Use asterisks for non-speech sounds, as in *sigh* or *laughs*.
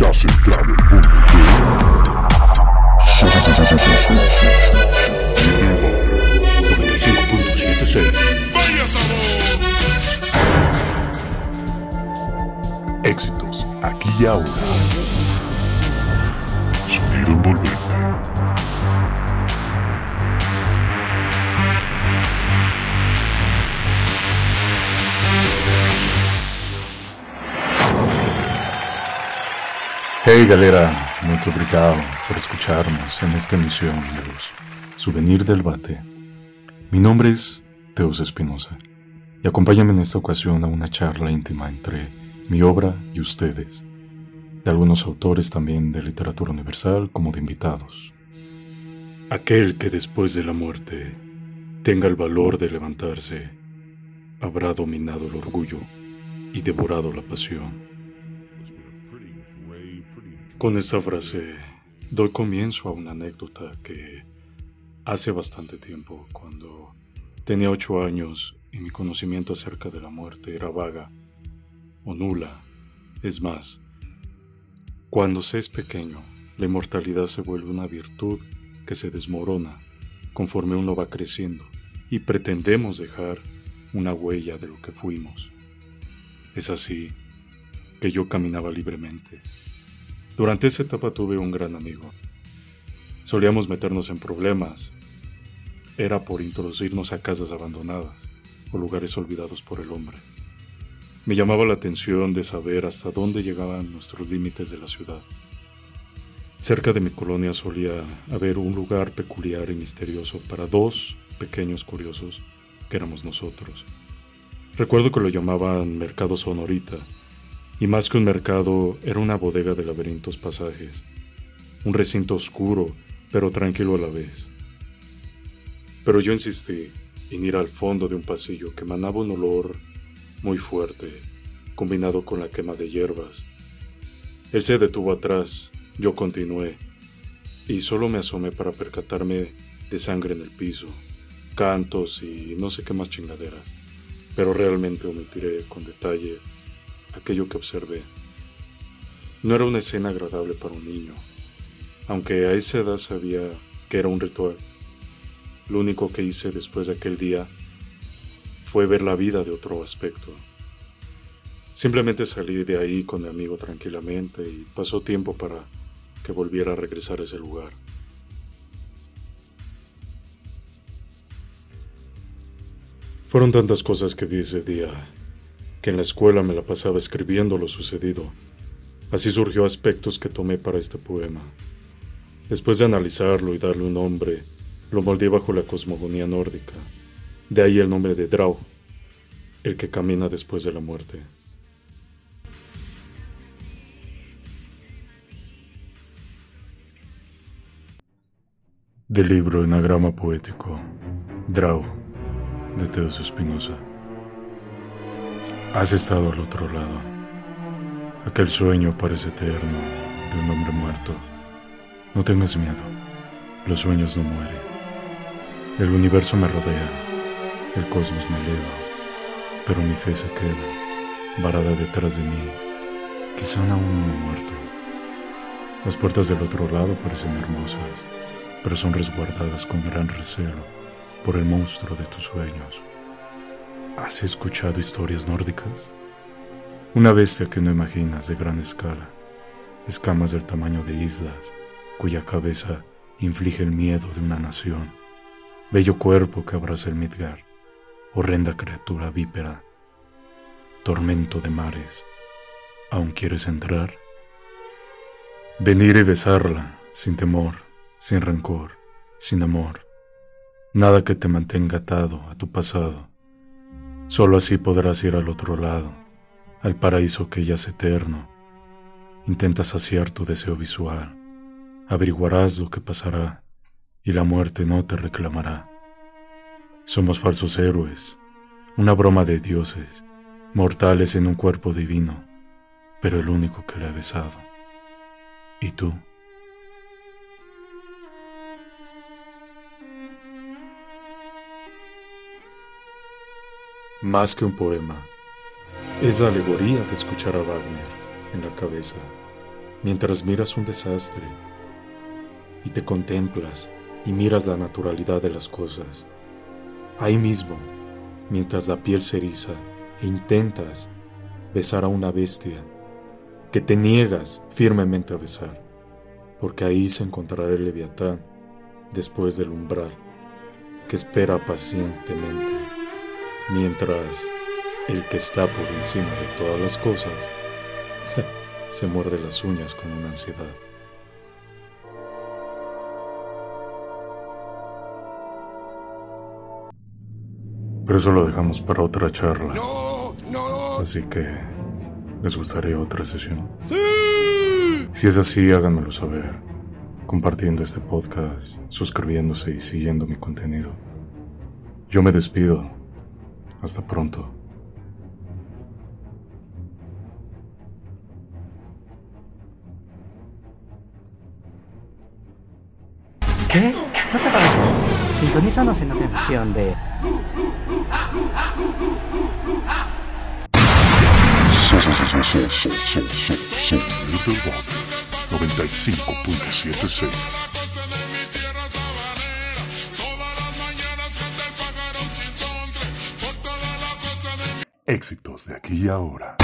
Estás en 95.76 Éxitos aquí y ahora. Sonido. Hey galera, muito obrigado por escucharnos en esta emisión de los Souvenir del Bate. Mi nombre es Teos Espinosa y acompáñame en esta ocasión a una charla íntima entre mi obra y ustedes, de algunos autores también de literatura universal como de invitados. Aquel que después de la muerte tenga el valor de levantarse, habrá dominado el orgullo y devorado la pasión. Con esta frase doy comienzo a una anécdota que hace bastante tiempo, cuando tenía ocho años y mi conocimiento acerca de la muerte era vaga o nula. Es más, cuando se es pequeño, la inmortalidad se vuelve una virtud que se desmorona conforme uno va creciendo y pretendemos dejar una huella de lo que fuimos. Es así que yo caminaba libremente durante esa etapa tuve un gran amigo. Solíamos meternos en problemas. Era por introducirnos a casas abandonadas o lugares olvidados por el hombre. Me llamaba la atención de saber hasta dónde llegaban nuestros límites de la ciudad. Cerca de mi colonia solía haber un lugar peculiar y misterioso para dos pequeños curiosos que éramos nosotros. Recuerdo que lo llamaban Mercado Sonorita y más que un mercado, era una bodega de laberintos pasajes, un recinto oscuro, pero tranquilo a la vez. Pero yo insistí en ir al fondo de un pasillo que emanaba un olor muy fuerte, combinado con la quema de hierbas. Él se detuvo atrás, yo continué, y solo me asomé para percatarme de sangre en el piso, cantos y no sé qué más chingaderas, pero realmente omitiré con detalle aquello que observé. No era una escena agradable para un niño, aunque a esa edad sabía que era un ritual. Lo único que hice después de aquel día fue ver la vida de otro aspecto. Simplemente salí de ahí con mi amigo tranquilamente y pasó tiempo para que volviera a regresar a ese lugar. Fueron tantas cosas que vi ese día en la escuela me la pasaba escribiendo lo sucedido. Así surgió aspectos que tomé para este poema. Después de analizarlo y darle un nombre, lo moldeé bajo la cosmogonía nórdica. De ahí el nombre de Drau, el que camina después de la muerte. Del libro Enagrama Poético, Drau, de Teos Espinosa. Has estado al otro lado. Aquel sueño parece eterno de un hombre muerto. No tengas miedo. Los sueños no mueren. El universo me rodea. El cosmos me eleva. Pero mi fe se queda, varada detrás de mí, quizá aún no muerto. Las puertas del otro lado parecen hermosas, pero son resguardadas con gran recelo por el monstruo de tus sueños. ¿Has escuchado historias nórdicas? Una bestia que no imaginas de gran escala, escamas del tamaño de islas, cuya cabeza inflige el miedo de una nación, bello cuerpo que abraza el Midgard, horrenda criatura vípera, tormento de mares. ¿Aún quieres entrar? Venir y besarla, sin temor, sin rencor, sin amor, nada que te mantenga atado a tu pasado Solo así podrás ir al otro lado, al paraíso que ya es eterno. Intenta saciar tu deseo visual, averiguarás lo que pasará y la muerte no te reclamará. Somos falsos héroes, una broma de dioses, mortales en un cuerpo divino, pero el único que la he besado. ¿Y tú? Más que un poema, es la alegoría de escuchar a Wagner en la cabeza mientras miras un desastre y te contemplas y miras la naturalidad de las cosas. Ahí mismo, mientras la piel se eriza e intentas besar a una bestia que te niegas firmemente a besar, porque ahí se encontrará el leviatán después del umbral, que espera pacientemente, mientras el que está por encima de todas las cosas *laughs* se muerde las uñas con una ansiedad. Pero eso lo dejamos para otra charla. Así que, ¿les gustaría otra sesión? ¡Sí! Si es así, háganmelo saber. Compartiendo este podcast, suscribiéndose y siguiendo mi contenido. Yo me despido. Hasta pronto. ¿Qué? No te vayas. Sintonízanos en la televisión de Sonido del Valle 95.76 Éxitos de aquí y ahora.